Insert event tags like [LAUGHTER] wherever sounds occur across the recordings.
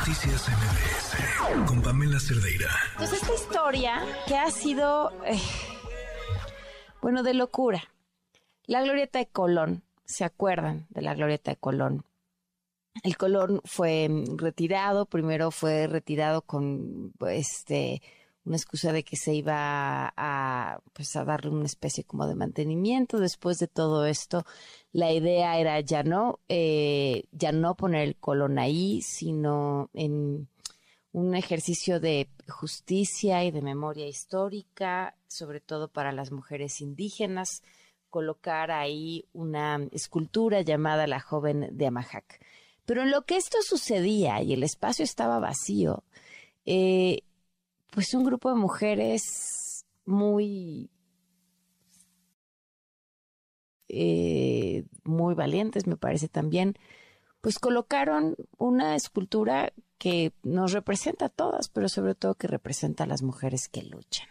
Noticias MBS con Pamela Cerdeira. Entonces esta historia que ha sido, eh, bueno, de locura. La glorieta de Colón, ¿se acuerdan de la glorieta de Colón? El Colón fue retirado, primero fue retirado con este una excusa de que se iba a, pues, a darle una especie como de mantenimiento. Después de todo esto, la idea era ya no, eh, ya no poner el colón ahí, sino en un ejercicio de justicia y de memoria histórica, sobre todo para las mujeres indígenas, colocar ahí una escultura llamada La joven de Amajac. Pero en lo que esto sucedía y el espacio estaba vacío, eh, pues un grupo de mujeres muy eh, muy valientes, me parece también, pues colocaron una escultura que nos representa a todas, pero sobre todo que representa a las mujeres que luchan.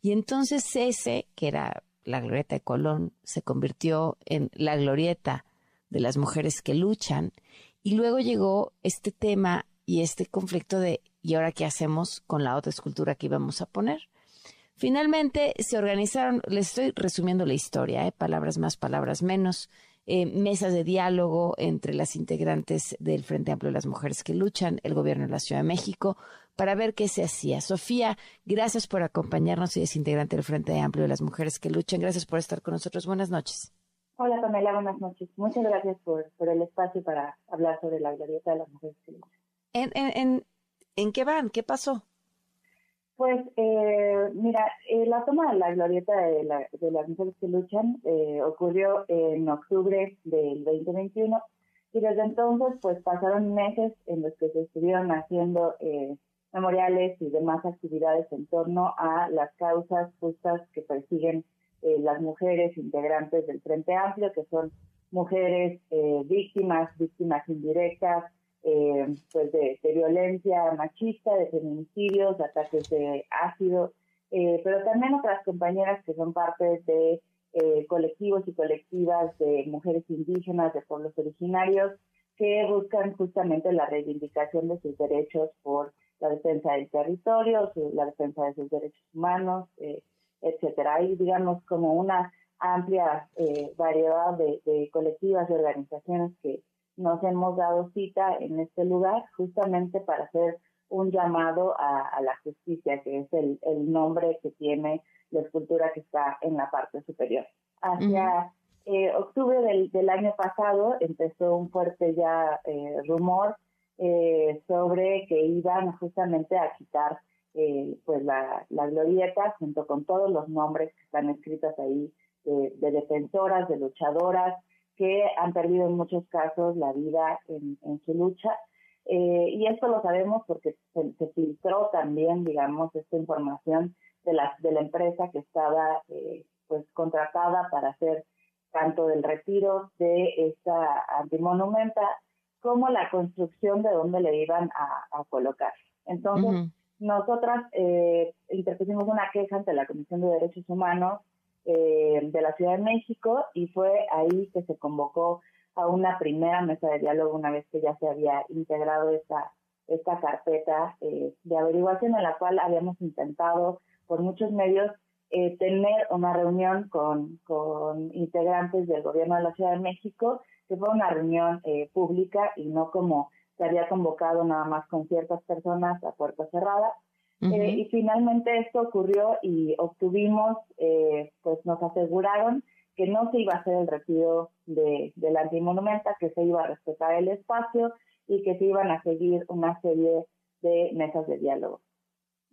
Y entonces ese, que era la glorieta de Colón, se convirtió en la glorieta de las mujeres que luchan, y luego llegó este tema y este conflicto de ¿y ahora qué hacemos con la otra escultura que íbamos a poner? Finalmente se organizaron, les estoy resumiendo la historia, ¿eh? palabras más, palabras menos, eh, mesas de diálogo entre las integrantes del Frente Amplio de las Mujeres que Luchan, el gobierno de la Ciudad de México, para ver qué se hacía. Sofía, gracias por acompañarnos y es integrante del Frente Amplio de las Mujeres que Luchan. Gracias por estar con nosotros. Buenas noches. Hola, Pamela, buenas noches. Muchas gracias por, el espacio para hablar sobre la glorieta de las mujeres que luchan. En, en, ¿En qué van? ¿Qué pasó? Pues eh, mira, eh, la toma de la glorieta de, las mujeres que luchan eh, ocurrió en octubre del 2021 y desde entonces pues pasaron meses en los que se estuvieron haciendo memoriales y demás actividades en torno a las causas justas que persiguen las mujeres integrantes del Frente Amplio, que son mujeres víctimas, víctimas indirectas, eh, pues de, violencia machista, de feminicidios, de ataques de ácido, eh, pero también otras compañeras que son parte de eh, colectivos y colectivas de mujeres indígenas, de pueblos originarios, que buscan justamente la reivindicación de sus derechos por la defensa del territorio, la defensa de sus derechos humanos, eh, etcétera. Hay, digamos, como una amplia variedad de, de colectivas y organizaciones que nos hemos dado cita en este lugar justamente para hacer un llamado a, la justicia, que es el, nombre que tiene la escultura que está en la parte superior. Hacia eh, octubre del, año pasado empezó un fuerte ya eh, rumor eh, sobre que iban justamente a quitar pues la, glorieta junto con todos los nombres que están escritos ahí de defensoras, de luchadoras, que han perdido en muchos casos la vida en, su lucha. Eh, y esto lo sabemos porque se, filtró también, digamos, esta información de la, de la empresa que estaba eh, pues contratada para hacer tanto del retiro de esta antimonumenta como la construcción de donde le iban a, colocar. Entonces, nosotras eh, interpusimos una queja ante la Comisión de Derechos Humanos eh, de la Ciudad de México y fue ahí que se convocó a una primera mesa de diálogo una vez que ya se había integrado esta, esta carpeta eh, de averiguación en la cual habíamos intentado por muchos medios eh, tener una reunión con, con integrantes del gobierno de la Ciudad de México, que fue una reunión pública y no como se había convocado nada más con ciertas personas a puerta cerrada. Eh, y finalmente esto ocurrió y obtuvimos, eh, pues nos aseguraron que no se iba a hacer el retiro de, de la antimonumenta, que se iba a respetar el espacio y que se iban a seguir una serie de mesas de diálogo.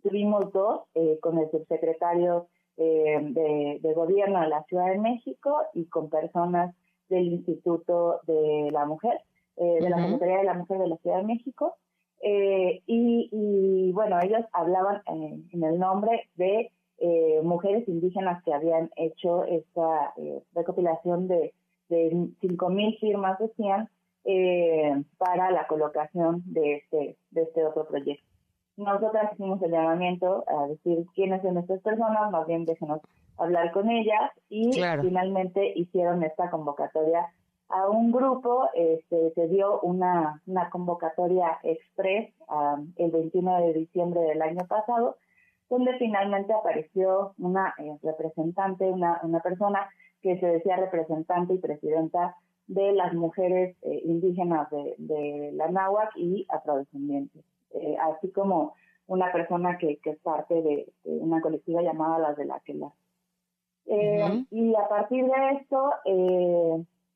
Tuvimos dos eh, con el subsecretario de, de, Gobierno de la Ciudad de México y con personas del Instituto de la Mujer, de la Secretaría de la Mujer de la Ciudad de México, eh, y, bueno, ellos hablaban en, el nombre de eh, mujeres indígenas que habían hecho esta eh, recopilación de, de 5.000 firmas, decían, para la colocación de este, de este otro proyecto. Nosotras hicimos el llamamiento a decir quiénes son estas personas, más bien déjenos hablar con ellas y finalmente hicieron esta convocatoria a un grupo este, se dio una, una convocatoria express el 21 de diciembre del año pasado, donde finalmente apareció una eh, representante, una, una persona que se decía representante y presidenta de las mujeres eh, indígenas de, de, la náhuatl y afrodescendientes, eh, así como una persona que, que es parte de, una colectiva llamada Las de la Quela. Eh, y a partir de esto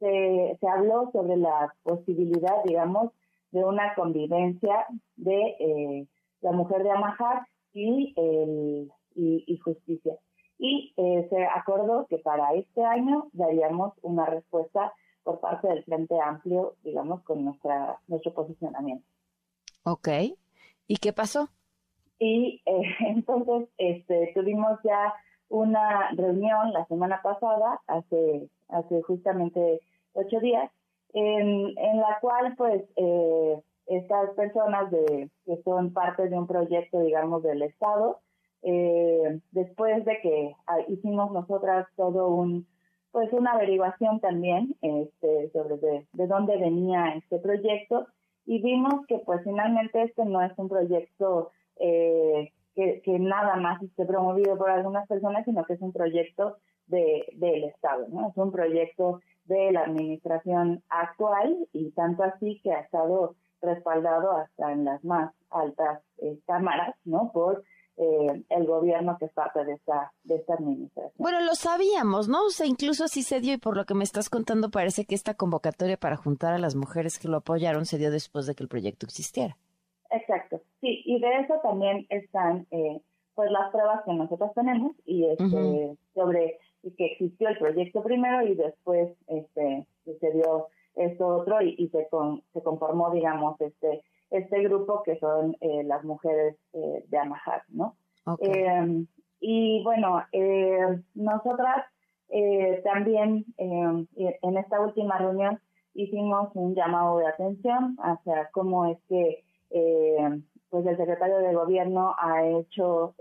se, se, habló sobre la posibilidad, digamos, de una convivencia de la mujer de Amajar y, el, y, y justicia. Y se acordó que para este año daríamos una respuesta por parte del Frente Amplio, digamos, con nuestra nuestro posicionamiento. Ok. ¿Y qué pasó? Y eh, [LAUGHS] entonces este, tuvimos ya una reunión la semana pasada, hace, hace justamente ocho días, en, en la cual pues eh, estas personas de, que son parte de un proyecto, digamos, del Estado, eh, después de que hicimos nosotras todo un pues una averiguación también este, sobre de, de, dónde venía este proyecto y vimos que pues finalmente este no es un proyecto eh, que, que, nada más esté promovido por algunas personas, sino que es un proyecto de, del Estado, ¿no? Es un proyecto de la administración actual y tanto así que ha estado respaldado hasta en las más altas eh, cámaras, ¿no? Por eh, el gobierno que es parte de esta, de esta administración. Bueno, lo sabíamos, ¿no? O sea, incluso así se dio y por lo que me estás contando parece que esta convocatoria para juntar a las mujeres que lo apoyaron se dio después de que el proyecto existiera. Exacto, sí, y de eso también están eh, pues las pruebas que nosotros tenemos y este, sobre que existió el proyecto primero y después este se dio esto otro y, se se conformó digamos este este grupo que son eh, las mujeres eh, de Amahar, ¿no? Eh, y bueno, nosotras también en esta última reunión hicimos un llamado de atención hacia cómo es que pues el secretario de gobierno ha hecho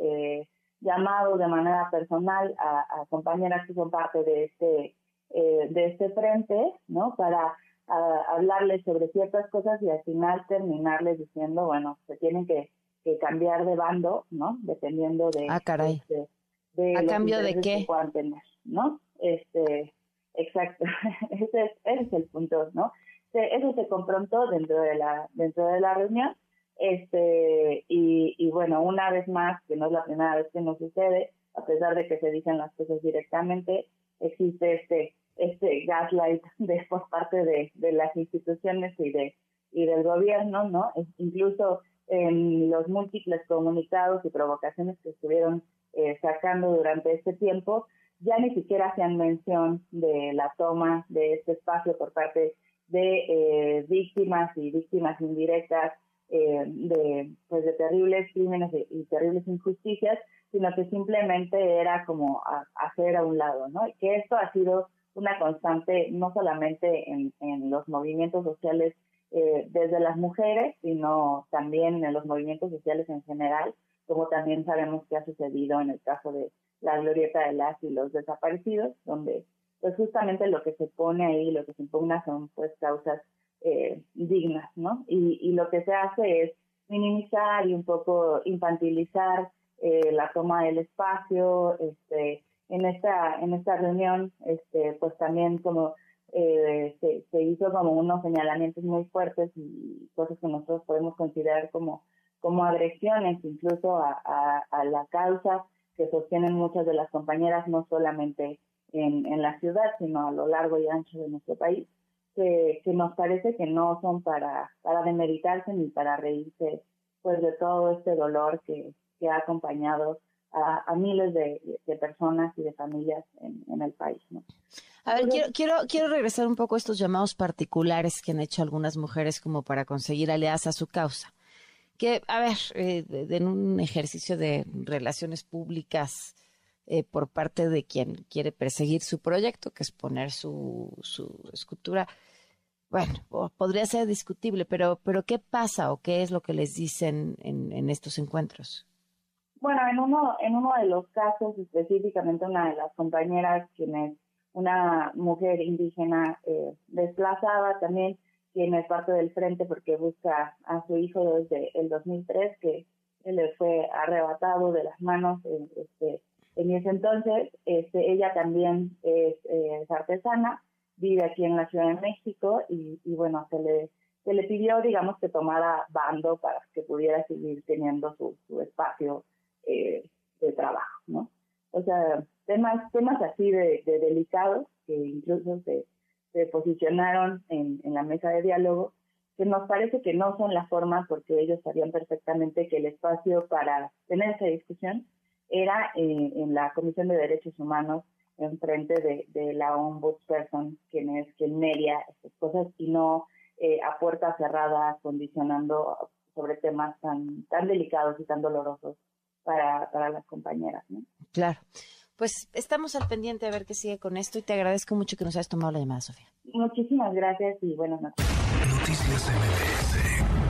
llamado de manera personal a, a, compañeras que son parte de este de este frente, ¿no? Para a hablarles sobre ciertas cosas y al final terminarles diciendo, bueno, se tienen que, que cambiar de bando, ¿no? Dependiendo de... Ah, caray. Este, de ¿A cambio de qué? Que puedan tener, ¿no? Este, exacto. [LAUGHS] ese, es, ese es el punto, ¿no? eso se confrontó dentro de la, dentro de la reunión. Este, y, y bueno, una vez más, que no es la primera vez que nos sucede, a pesar de que se dicen las cosas directamente, existe este este gaslight [LAUGHS] de por parte de, de las instituciones y de y del gobierno, ¿no? Incluso en los múltiples comunicados y provocaciones que estuvieron eh, sacando durante este tiempo, ya ni siquiera hacían mención de la toma de este espacio por parte de eh, víctimas y víctimas indirectas eh, de pues de terribles crímenes y terribles injusticias, sino que simplemente era como hacer a un lado, ¿no? Y que esto ha sido una constante no solamente en, en los movimientos sociales eh, desde las mujeres, sino también en los movimientos sociales en general, como también sabemos que ha sucedido en el caso de la glorieta de las y los desaparecidos, donde pues justamente lo que se pone ahí, lo que se impugna son pues causas eh, dignas, ¿no? Y, y lo que se hace es minimizar y un poco infantilizar eh, la toma del espacio, este, en esta, en esta reunión, este, pues también como eh, se, se, hizo como unos señalamientos muy fuertes y cosas que nosotros podemos considerar como, como agresiones incluso a, a, la causa que sostienen muchas de las compañeras, no solamente en, en la ciudad, sino a lo largo y ancho de nuestro país, que, que nos parece que no son para, para demeritarse ni para reírse pues de todo este dolor que, que ha acompañado a, miles de, personas y de familias en, el país. ¿no? A ver, quiero, quiero, quiero regresar un poco a estos llamados particulares que han hecho algunas mujeres como para conseguir aliadas a su causa. Que, a ver, eh, en un ejercicio de relaciones públicas eh, por parte de quien quiere perseguir su proyecto, que es poner su, su escultura, bueno, podría ser discutible, pero, pero ¿qué pasa o qué es lo que les dicen en, en estos encuentros? Bueno, en uno, en uno de los casos, específicamente una de las compañeras quienes una mujer indígena eh, desplazada también, quien es parte del frente porque busca a su hijo desde el 2003, que le fue arrebatado de las manos este, en ese entonces. Este, ella también es, artesana, vive aquí en la Ciudad de México y, bueno, se le, se le pidió, digamos, que tomara bando para que pudiera seguir teniendo su, su espacio eh, de trabajo, ¿no? O sea, temas, temas así de, delicados que incluso se, se posicionaron en, en la mesa de diálogo, que nos parece que no son las formas porque ellos sabían perfectamente que el espacio para tener esa discusión era eh, en la Comisión de Derechos Humanos en frente de, de la ombudsperson, quien es quien media estas cosas y no eh, a puerta cerrada condicionando sobre temas tan tan delicados y tan dolorosos para, para las compañeras. ¿no? Claro. Pues estamos al pendiente a ver qué sigue con esto y te agradezco mucho que nos hayas tomado la llamada, Sofía. Muchísimas gracias y buenas noches. Noticias MBS